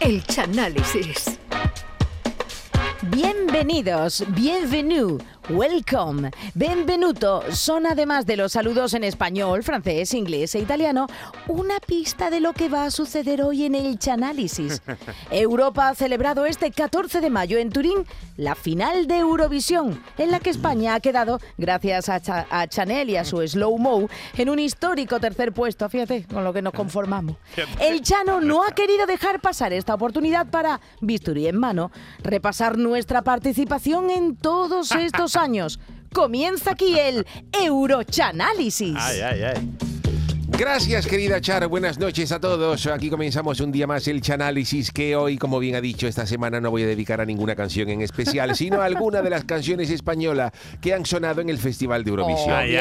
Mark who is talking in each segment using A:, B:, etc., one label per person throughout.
A: El Chanálisis.
B: Bienvenidos, bienvenue, welcome, benvenuto son además de los saludos en español, francés, inglés e italiano, una pista de lo que va a suceder hoy en el Chanálisis. Europa ha celebrado este 14 de mayo en Turín la final de Eurovisión, en la que España ha quedado, gracias a, a Chanel y a su Slow Mo, en un histórico tercer puesto, fíjate, con lo que nos conformamos. El Chano no ha querido dejar pasar esta oportunidad para, bisturí en mano, repasar nuestra participación en todos estos años. Comienza aquí el Eurochanálisis.
C: Ay.
D: Gracias, querida Char. Buenas noches a todos. Aquí comenzamos un día más el Chanálisis, que hoy, como bien ha dicho, esta semana no voy a dedicar a ninguna canción en especial, sino a alguna de las canciones españolas que han sonado en el Festival de Eurovisión.
C: Ay,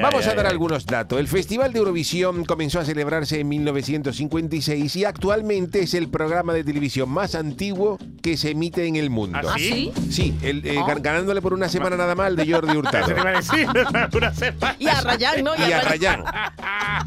D: Vamos a dar algunos datos. El Festival de Eurovisión comenzó a celebrarse en 1956 y actualmente es el programa de televisión más antiguo que se emite en el mundo.
C: ¿Ah, sí?
D: Sí, el, eh,
B: Ah.
D: gan- ganándole por una semana nada mal de Jordi Hurtado.
B: Y a Rayán, ¿no?
D: y a Rayán.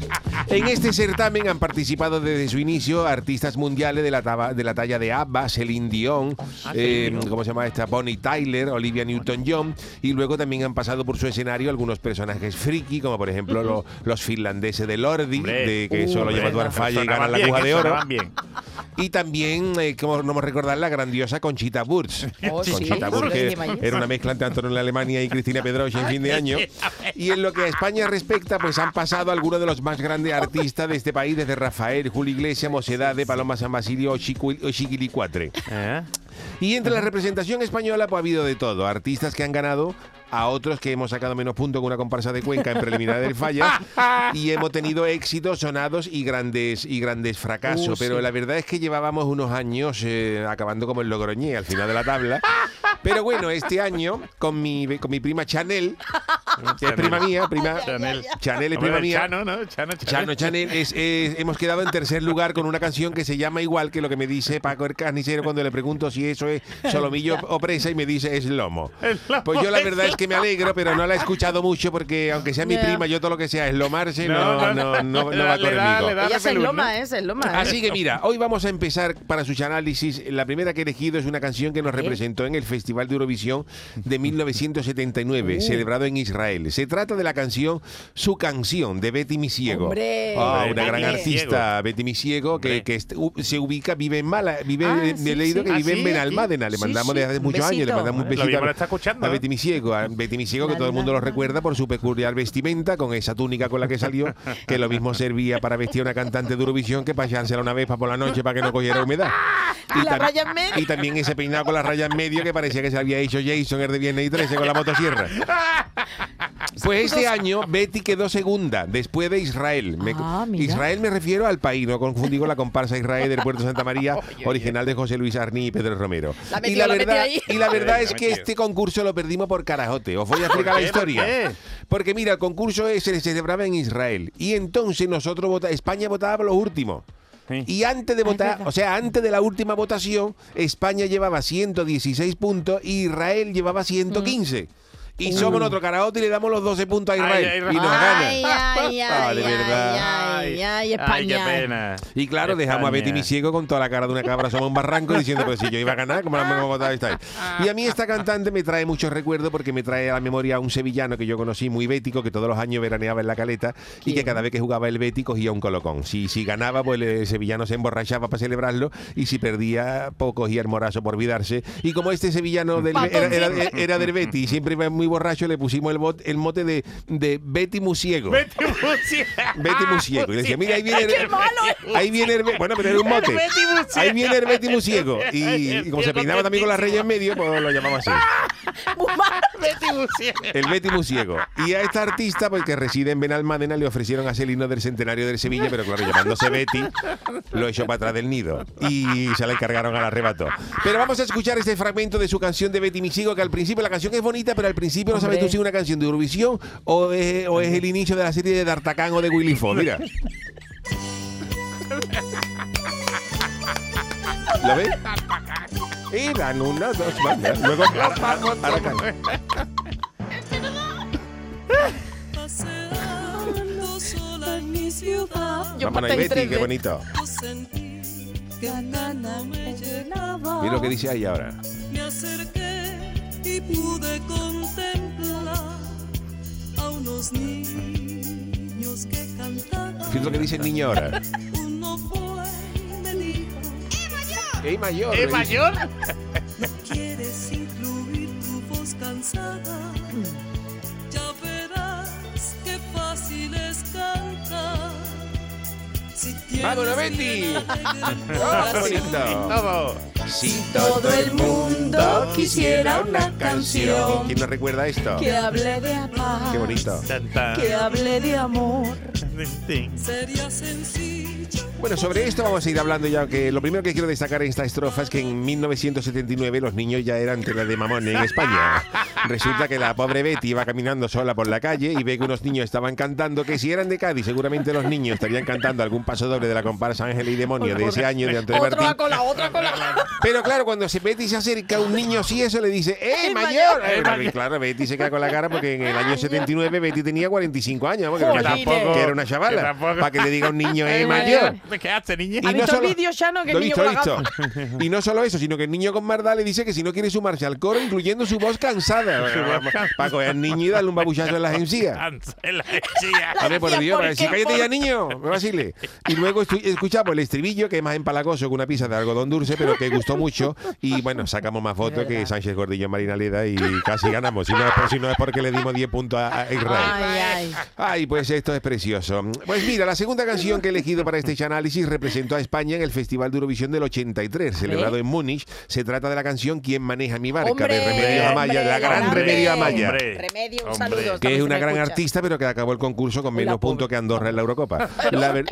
D: En este certamen han participado desde su inicio artistas mundiales de la, taba- de la talla de ABBA, Celine Dion,
C: Ah,
D: eh. ¿cómo se llama esta? Bonnie Tyler, Olivia Newton-John, y luego también han pasado por su escenario algunos personajes friki, como por ejemplo lo- los finlandeses de Lordi,
C: Hombre.
D: de que
C: Uh,
D: solo
C: hombre,
D: lleva Falla y
C: sonaban
D: gana la aguja de oro.
C: bien.
D: Y también, eh, como no me recordar, la grandiosa Conchita Wurst.
B: Oh,
D: Conchita
B: sí,
D: que era una mezcla entre Antonio Alemania y Cristina Pedroche en fin de año. Y en lo que a España respecta, pues han pasado algunos de los más grandes artistas de este país, desde Rafael, Julio Iglesias, Mocedade, Paloma San Basilio o Chiquilicuatre.
C: ¿Eh?
D: Y entre la representación española, pues ha habido de todo. Artistas que han ganado, a otros que hemos sacado menos puntos con una comparsa de Cuenca en preliminar del Falla. y hemos tenido éxitos sonados y grandes y grandes fracasos.
B: Uh,
D: Pero
B: sí.
D: la verdad es que llevábamos unos años eh, acabando como el Logroñé al final de la tabla. Pero bueno, este año, con mi, con mi prima Chanel, que es prima mía, prima
C: Chanel.
D: Chanel es prima mía.
C: Chano, ¿no? Chano, Chano.
D: Chano Chanel, es- es- hemos quedado en tercer lugar con una canción que se llama igual que lo que me dice Paco el Carnicero cuando le pregunto si eso es solomillo o presa y me dice es lomo. Pues yo la
C: es
D: verdad es que me alegro, pero no la he escuchado mucho porque aunque sea mi prima, yo todo lo que sea es lomarse, no,
C: No,
D: no,
C: no,
D: va conmigo.
B: Ella se
C: repelús,
B: loma,
C: ¿no?
B: ¿eh? Se loma. ¿eh?
D: Así que mira, hoy vamos a empezar para su análisis. La primera que he elegido es una canción que nos representó en el Festival de Eurovisión de 1979, celebrado en Israel. Se trata de la canción Su canción de Betty Misiego.
B: Hombre.
D: Ah,
C: Hombre,
D: una gran artista, Betty Misiego, que,
C: Hombre.
D: que se ubica, vive en Mala, vive,
B: Ah,
D: me he leído
B: sí.
D: que
C: Ah,
D: vive
C: sí,
D: en Benalmádena. Le
B: sí,
D: mandamos desde hace muchos años, le mandamos un
C: Lo
D: besito a-
C: lo está escuchando,
D: a
C: ¿no?
D: Betty Misiego. A Betty Misiego, que todo el mundo lo recuerda por su peculiar vestimenta, con esa túnica con la que salió, que lo mismo servía para vestir a una cantante de Eurovisión que para echársela una vez para por la noche para que no cogiera humedad.
B: Y la
D: tam-
B: raya en medio.
D: y también ese peinado con la raya en medio que parecía que se había hecho Jason el de Viernes y 13 con la motosierra. Pues este año Betty quedó segunda después de Israel. Me-
B: Ah.
D: Israel me refiero al país, no confundí con la comparsa Israel del Puerto Santa María, original de José Luis Arní y Pedro Romero.
B: La
D: y, la verdad,
B: ahí.
D: y la verdad es que este concurso lo perdimos por carajote. Os voy a explicar la historia. Porque mira, el concurso ese se celebraba en Israel y entonces nosotros vota- España votaba por los últimos.
C: Sí.
D: Y antes de votar, o sea, antes de la última votación, España llevaba 116 puntos y Israel llevaba 115. Y somos nuestro carajote y le damos los 12 puntos a Israel.
C: Ay, ay,
D: y nos gana.
B: Ay, ay, ay,
D: de
B: ay,
D: verdad.
B: ay, ay,
C: qué
B: España.
C: pena.
D: Y claro, dejamos a Betty
C: España.
D: mi ciego con toda la cara de una cabra somos un barranco diciendo, pero si yo iba a ganar, ¿cómo la hemos votado esta vez? Y a mí esta cantante me trae muchos recuerdos porque me trae a la memoria a un sevillano que yo conocí muy bético, que todos los años veraneaba en la caleta y que cada vez que jugaba el Betty cogía un colocón. Si, si ganaba, pues el sevillano se emborrachaba para celebrarlo y si perdía, pues cogía el morazo por olvidarse. Y como este sevillano del, era, era- era del Betty y siempre iba muy borracho, le pusimos el, bot- el mote de, de Betty Musiego.
C: Betty Musiego.
D: Betty Musiego. Y le decía, mira, ahí viene el,
B: ¡Qué malo
D: ahí viene el, bueno, pero era un mote. Ahí viene el Betty Musiego. Y, y como se peinaba también con las reyes en medio, pues lo llamaba así.
C: Betty Musiego.
D: El Betty Musiego. Y a esta artista, pues que reside en Benalmádena, le ofrecieron hacer el himno del centenario del Sevilla, pero claro, llamándose Betty, lo echó para atrás del nido. Y se la encargaron al arrebato. Pero vamos a escuchar este fragmento de su canción de Betty Musiego, que al principio la canción es bonita, pero al principio no sabes
B: Hombre.
D: tú si es una canción de Eurovisión o es, o es el inicio de la serie de D'Artacán o de Willy Fox. Mira. ¿Lo ves? Y dan una, dos, más. Luego
E: las vamos para acá.
B: Yo Mamá
D: y Betty, qué bonito. Mira lo que dice ahí ahora.
A: Me acerqué y pude contemplar a unos niños que cantaban.
D: Fíjate lo que dice el niño ahora. ¡Ey, mayor!
C: ¿Es mayor?
A: ¿quieres incluir tu voz cansada? Ya verás qué fácil es cantar. Si
D: ¡Vámonos, Betty!
A: alegre
D: ¡Oh, qué bonito!
C: Todo.
D: Si
B: Todo el mundo quisiera una canción
D: ¿Quién nos recuerda esto?
B: que hable de paz,
D: Qué bonito.
B: Que hable de amor.
A: Sería sencillo.
D: Bueno, sobre esto vamos a ir hablando ya, que lo primero que quiero destacar en esta estrofa es que en 1979 los niños ya eran tela de mamón en España. Resulta que la pobre Betty iba caminando sola por la calle y ve que unos niños estaban cantando, que si eran de Cádiz, seguramente los niños estarían cantando algún paso doble de la comparsa Ángel y Demonio de ese año de Antonio Martín.
B: a cola, otra cola.
D: Pero claro, cuando se Betty se acerca a un niño así, eso le dice, ¡eh, mayor! Eh, claro, Betty se queda con la cara porque en el año 79 Betty tenía 45 años, que era una chavala. Para que le diga a un niño, ¡eh,
B: Eh,
D: mayor!
C: ¿Qué hace, niña?
B: ¿Ha visto el vídeo, Shano, que
D: Lo
B: el niño?
D: Y no solo eso, sino que el niño con Mardá le dice que si no quiere sumarse al coro, incluyendo su voz cansada. Para coger al niño y darle un babuchazo en las encías.
C: En la encía.
D: A ver, por Dios,
B: ¿por
D: para decir,
B: qué?
D: cállate ya, niño, me vacile. Y luego escuchamos el estribillo, que es más empalagoso que una pizza de algodón dulce, pero que gustó mucho. Y bueno, sacamos más fotos que Sánchez Gordillo en Marina Leda y casi ganamos. Si no es, por- si no es porque le dimos 10 puntos a, a Israel.
B: Ay, ay.
D: Ay, pues esto es precioso. Pues mira, la segunda canción que he elegido para este análisis representó a España en el Festival de Eurovisión del 83, celebrado en Múnich. Se trata de la canción ¿Quién maneja mi barca?
B: Hombre,
D: de Remedios Amaya, de la gran
B: hombre.
D: Remedios Amaya.
C: Hombre.
B: Remedio, un saludo.
D: Que es una gran
B: escucha.
D: artista, pero que acabó el concurso con menos puntos que Andorra en la Eurocopa. La, ver-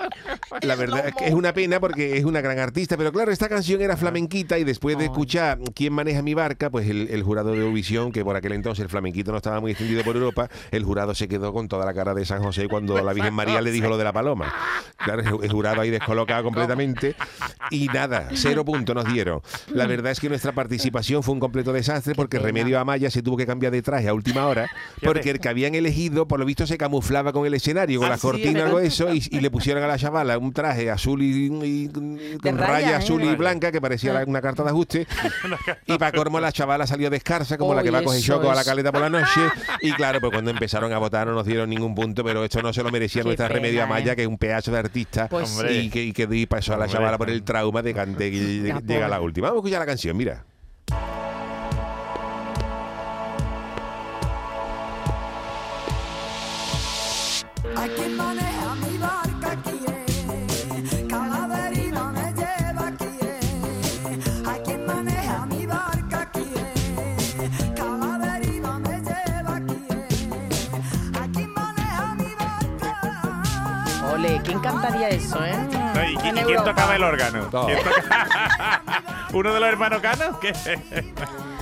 D: la verdad es que es una pena porque es una gran artista, pero claro, esta canción era flamenquita y después de escuchar ¿Quién maneja mi barca? Pues el, el jurado de Eurovisión, que por aquel entonces el flamenquito no estaba muy extendido por Europa, el jurado se quedó con toda la cara de San José cuando la Virgen María le dijo lo de la paloma. Claro, el- el jurado ahí descolocado completamente y nada, cero puntos nos dieron. La verdad es que nuestra participación fue un completo desastre porque. Remedio Amaya se tuvo que cambiar de traje a última hora porque el que habían elegido, por lo visto, se camuflaba con el escenario, con
B: Ah,
D: la
B: sí,
D: cortina, algo de eso, y, y le pusieron a la chavala un traje azul y, y- con raya,
B: ¿eh?
D: azul y blanca que parecía la- una carta de ajuste. y para colmo la chavala salió descarsa como la que va a coger choco a la caleta por la noche. Y claro, pues cuando empezaron a votar no nos dieron ningún punto, pero esto no se lo merecía
B: Qué
D: nuestra
B: pena,
D: Remedio Amaya,
B: ¿eh?
D: que es un pedazo de artista.
B: Pues
C: Hombre.
D: Y que, y que di paso a la chavala por el trauma de cante que llega la última. Vamos a escuchar la canción, mira.
E: Hay quien maneja
B: Ole, ¿quién cantaría eso, eh?
C: No, ¿Y, quién tocaba el órgano?
D: Todo.
C: ¿Quién toca- ¿Uno de los hermanos Cano? ¿Qué?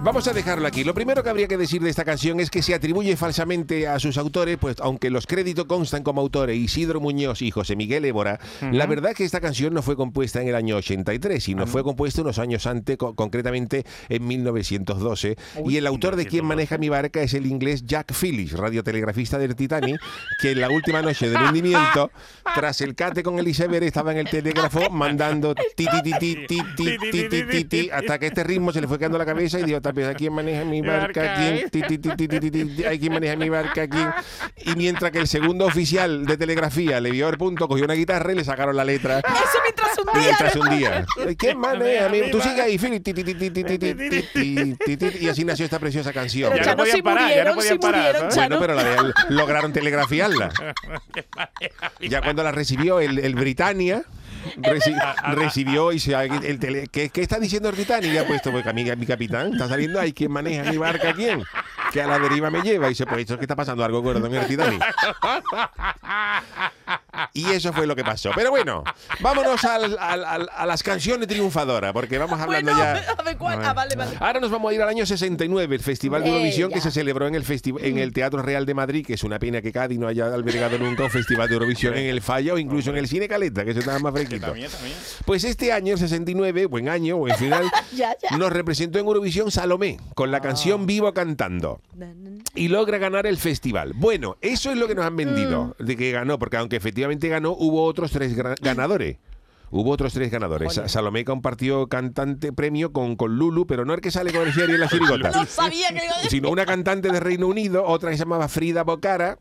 D: Vamos a dejarlo aquí. Lo primero que habría que decir de esta canción es que se atribuye falsamente a sus autores, pues aunque los créditos constan como autores Isidro Muñoz y José Miguel Évora, la verdad es que esta canción no fue compuesta en el año 83, sino fue compuesta unos años antes, co- concretamente en 1912. y el autor de Quien maneja mi barca es el inglés Jack Phillips, radiotelegrafista del Titanic, que en la última noche del hundimiento, tras el cate con el iceberg, estaba en el telégrafo mandando ti ti ti ti ti ti ti ti ti ti hasta que este ritmo se le fue quedando la cabeza y dijo, aquí maneja mi barca, aquí, mi barca, aquí. Y mientras que el segundo oficial de telegrafía le vio el punto, cogió una guitarra y le sacaron la letra.
B: Eso mientras un día.
D: Mientras un día. ¿Quién maneja? Tú sigue ahí, Philip. Y así nació esta preciosa canción.
C: Ya no podían parar, ya no podían parar.
D: Bueno, pero la lograron telegrafiarla. Ya cuando la recibió el Britannia reci- recibió y se el tele- ¿qué, qué está diciendo el Britannia? Y ha puesto, pues, mi, mi capitán está saliendo ahí, ¿quién maneja mi barca? ¿Quién? Que a la deriva me lleva. Y dice, pues, ¿esto qué está pasando? Algo gordo en el Titanic. Y eso fue lo que pasó. Pero bueno, vámonos al- al- al- a las canciones triunfadoras, porque vamos hablando
B: Bueno,
D: ya...
B: a ver cuál. Ah, vale, vale.
D: Ahora nos vamos a ir al año 69, el Festival de Eurovisión que se celebró en el, en el Teatro Real de Madrid, que es una pena que Cádiz no haya albergado nunca un Festival de Eurovisión en el Falla o incluso en el Cine Caleta, que eso estaba más fresquito. Pues este año, el 69, buen año, buen final,
B: Ya, ya.
D: nos representó en Eurovisión Salomé, con la canción Vivo Cantando. Y logra ganar el festival. Bueno, eso es lo que nos han vendido, de que ganó, porque aunque efectivamente ganó, hubo otros tres ganadores. Hubo otros tres ganadores. Sa- Salomé compartió cantante premio con, con Lulu, pero no el que sale con el Jerry en la chirigota.
B: No sabía que le iba a decir.
D: sino una cantante de Reino Unido, otra que se llamaba Frida Bocara.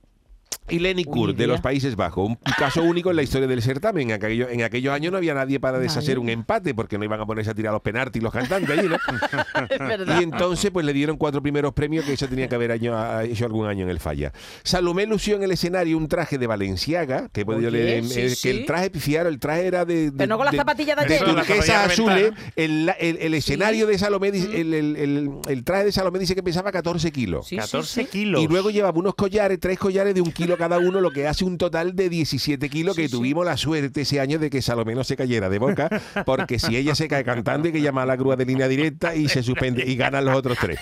D: Y Lenny Kurt, de los Países Bajos. Un caso único en la historia del certamen. En, aquello- en aquellos años no había nadie para deshacer un empate, porque no iban a ponerse a tirar los penaltis los cantantes allí, ¿no? Y entonces pues le dieron cuatro primeros premios que eso tenía que haber año- hecho algún año en el falla. Salomé lució en el escenario un traje de Valenciaga, que, he podido
B: Oye,
D: leer,
B: sí,
D: eh,
B: sí.
D: que el traje, fiaron, el traje era de... de-
B: Pero no con las
D: de-
B: zapatillas de
D: de turquesas
C: rodilla
D: azules.
C: reventada.
D: El, el- el escenario de Salomé, dice- el, el- el- el traje de Salomé dice que pesaba 14 kilos.
B: Sí, sí,
C: 14
B: sí.
C: kilos.
D: Y luego llevaba unos collares, tres collares de un kilo cada uno, lo que hace un total de 17 kilos, que tuvimos la suerte ese año de que Salomé no se cayera de boca, porque si ella se cae cantando hay que llamar a la grúa de línea directa y se suspende y ganan los otros tres.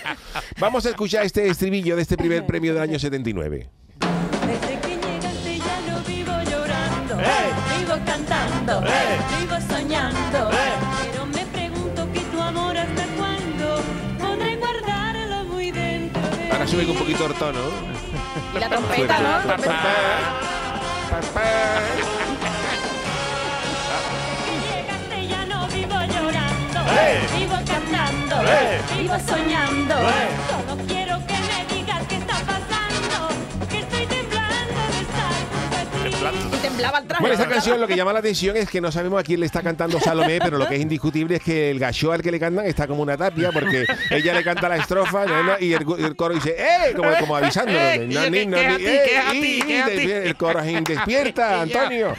D: Vamos a escuchar este estribillo de este primer premio del año 79.
A: Desde que llegaste ya no vivo llorando,
C: ¡Eh!
A: vivo cantando,
C: ¡Eh!
A: vivo soñando.
C: ¡Eh!
D: Sube
A: mí.
D: un poquito el tono.
B: Y la trompeta, ¿no?
A: No vivo llorando, vivo cantando, vivo soñando.
B: Temblaba el traje.
D: Bueno, esta canción lo que llama la atención es que no sabemos a quién le está cantando Salomé, pero lo que es indiscutible es que el gacho al que le cantan está como una tapia, porque ella le canta la estrofa no, y el, el coro dice ¡Eh! Como, como avisándolo.
C: Eh.
D: El coro es despierta, Antonio.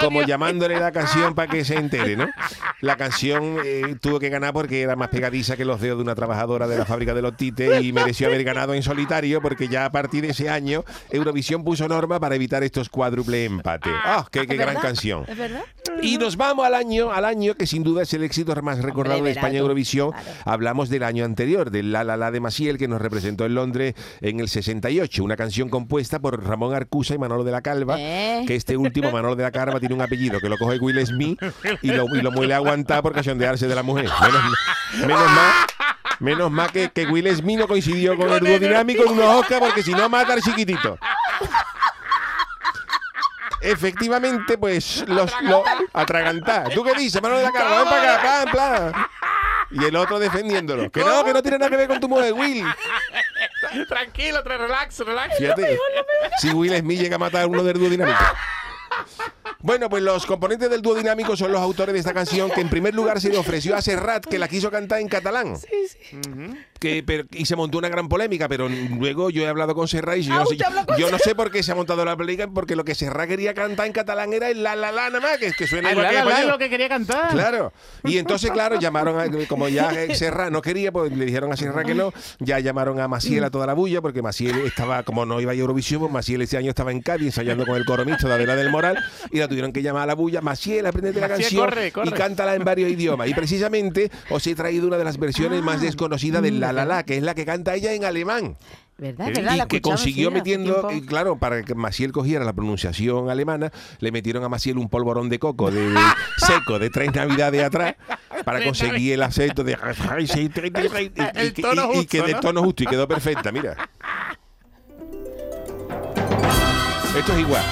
D: Como llamándole la canción para que se entere, ¿no? La canción eh, tuvo que ganar porque era más pegadiza que los dedos de una trabajadora de la fábrica de los tites y mereció haber ganado en solitario porque ya a partir de ese año Eurovisión puso norma para evitar estos cuádruple empates. ¡Ah, qué, qué
B: ¿Es
D: gran canción!
B: ¿Es verdad?
D: Y nos vamos al año, al año que sin duda es el éxito más recordado de
B: verá
D: España Eurovisión. Hablamos del año anterior, del La La La de Maciel, que nos representó en Londres en el 68. Una canción compuesta por Ramón Arcusa y Manolo de la Calva.
B: Eh.
D: Que este último, Manolo de la Calva, tiene un apellido que lo coge Will Smith y lo, y lo muele a aguantar por cachondearse de la mujer. Menos, menos mal. Menos mal que, que Will Smith no coincidió con el dúo dinámico en unos Oscar porque si no mata al chiquitito. Efectivamente, pues los los atragantar. ¿Tú qué dices, Manolo de la Calva? Ven para acá, plan, plan. Y el otro defendiéndolo. Que no, que no tiene nada que ver con tu mujer, Will.
C: Tranquilo, tra- relax, relax.
D: Fíjate, si Will Smith llega a matar a uno del dúo dinámico. Bueno, pues los componentes del dúo dinámico son los autores de esta canción que en primer lugar se le ofreció a Serrat que la quiso cantar en catalán. Que, pero- y se montó una gran polémica, pero luego yo he hablado con Serrat y yo,
B: Ah, con
D: yo no sé por qué se ha montado la polémica, porque lo que Serrat quería cantar en catalán era el la la la nada más, que, que suena
C: Ah,
D: igual
C: la,
D: que
C: la, lo que quería cantar.
D: Claro. Y entonces, claro, llamaron a, como ya Serra no quería, pues le dijeron a Serra que no, ya llamaron a Maciel a toda la bulla, porque Maciel estaba, como no iba a Eurovisión, pues Maciel ese año estaba en Cádiz ensayando con el coro mixto de Adela del Moral, y la tuvieron que llamar a la bulla, Maciel, aprendete la canción
C: corre, corre.
D: y cántala en varios idiomas. Y precisamente os he traído una de las versiones más desconocidas del La La La, que es la que canta ella en alemán
B: ¿Verdad?
C: Y
B: ¿Verdad? La
D: y que consiguió
B: sí,
D: metiendo, y claro, para que Maciel cogiera la pronunciación alemana, le metieron a Maciel un polvorón de coco de, de- seco de tres navidades atrás para conseguir el acento de y, y-
C: El
D: y-
C: tono
D: y- y que
C: justo,
D: de
C: ¿no?
D: tono justo y quedó perfecta, mira. Esto es igual.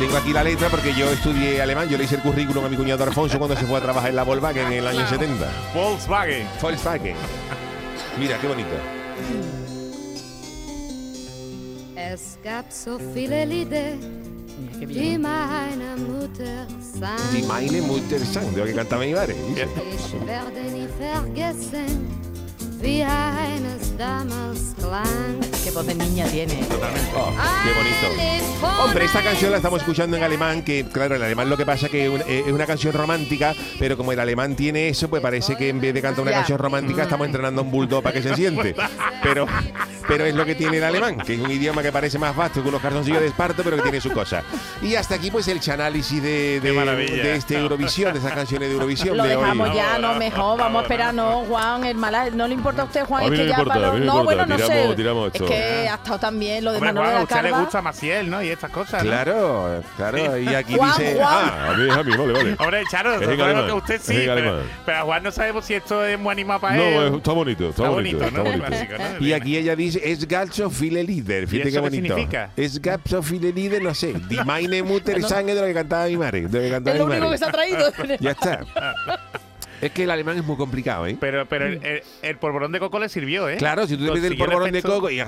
D: Tengo aquí la letra porque yo estudié alemán, yo le hice el currículum a mi cuñado Alfonso cuando se fue a trabajar en la Volkswagen en el año 70.
C: Volkswagen.
D: Volkswagen. Mira, qué bonito.
F: Es gab so viele Lieder, die meine Mutter
D: Die
F: sang.
D: meine Mutter sang, de lo que cantaba mi madre.
F: Ich werde nie vergessen, wie eines damals klang.
B: Qué voz de niña tiene.
D: Oh, qué bonito. Hombre, esta canción la estamos escuchando en alemán, que claro, el alemán lo que pasa que es un- es una canción romántica, pero como el alemán tiene eso, pues parece que en vez de cantar una canción romántica estamos entrenando a un bulldog para que se siente. Pero, pero es lo que tiene el alemán, que es un idioma que parece más vasto que unos calzoncillos de esparto, pero que tiene su cosa. Y hasta aquí pues el análisis de, de, de este Eurovisión, de esas canciones de Eurovisión
B: Lo
D: de hoy.
B: dejamos ya, no mejor, vamos a esperar, no, Juan, el mala, no le importa importa a usted, Juan?
D: A
B: es
D: mí
B: que
D: no me
B: ya
D: importa,
B: para
D: a mí
B: los-
D: no
B: No,
D: me
B: bueno,
D: importa,
B: no
D: tiramos-
B: sé.
D: tiramos
B: es
D: esto.
B: que ha estado también lo de
C: Hombre,
B: Manolo
C: Juan,
B: de
C: a usted le gusta Maciel, ¿no? Y estas cosas. ¿no?
D: Claro, claro. Y aquí
B: Juan,
D: dice.
B: Juan.
D: Ah, a mí es a mí, vale, vale.
C: Hombre, Charo,
D: Es
C: nosotros
D: alemán,
C: que usted
D: es
C: sí, pero, pero a Juan no sabemos si esto es muy animado para
D: No,
C: él.
D: es- está bonito, está,
C: Está
D: bonito,
C: bonito,
D: está
C: ¿no?
D: bonito.
C: Clásico, ¿no?
D: Y aquí ella dice, es Galzo File Lieder. Fíjate qué
C: qué
D: bonito.
C: significa?
D: Es Galzo File Lieder, no sé. Die meine Mutter Sange de lo que cantaba mi madre. De lo que cantaba
B: Es lo
D: mi
B: único que se ha traído.
D: Ya está. Es que el alemán es muy complicado, ¿eh?
C: Pero, pero el, el- el polvorón de coco le sirvió, ¿eh?
D: Claro, si tú te metes el polvorón de coco y, y el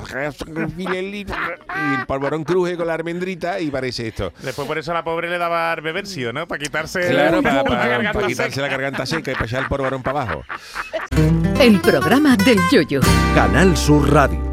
D: polvorón cruje con la almendrita y parece esto.
C: Después por eso a la pobre le daba beversio, ¿no? Para quitarse
D: Claro,
C: la,
D: para, para-
C: garganta
D: para quitarse la garganta seca y para echar el polvorón para abajo.
G: El programa del yoyo.
H: Canal Sur Radio.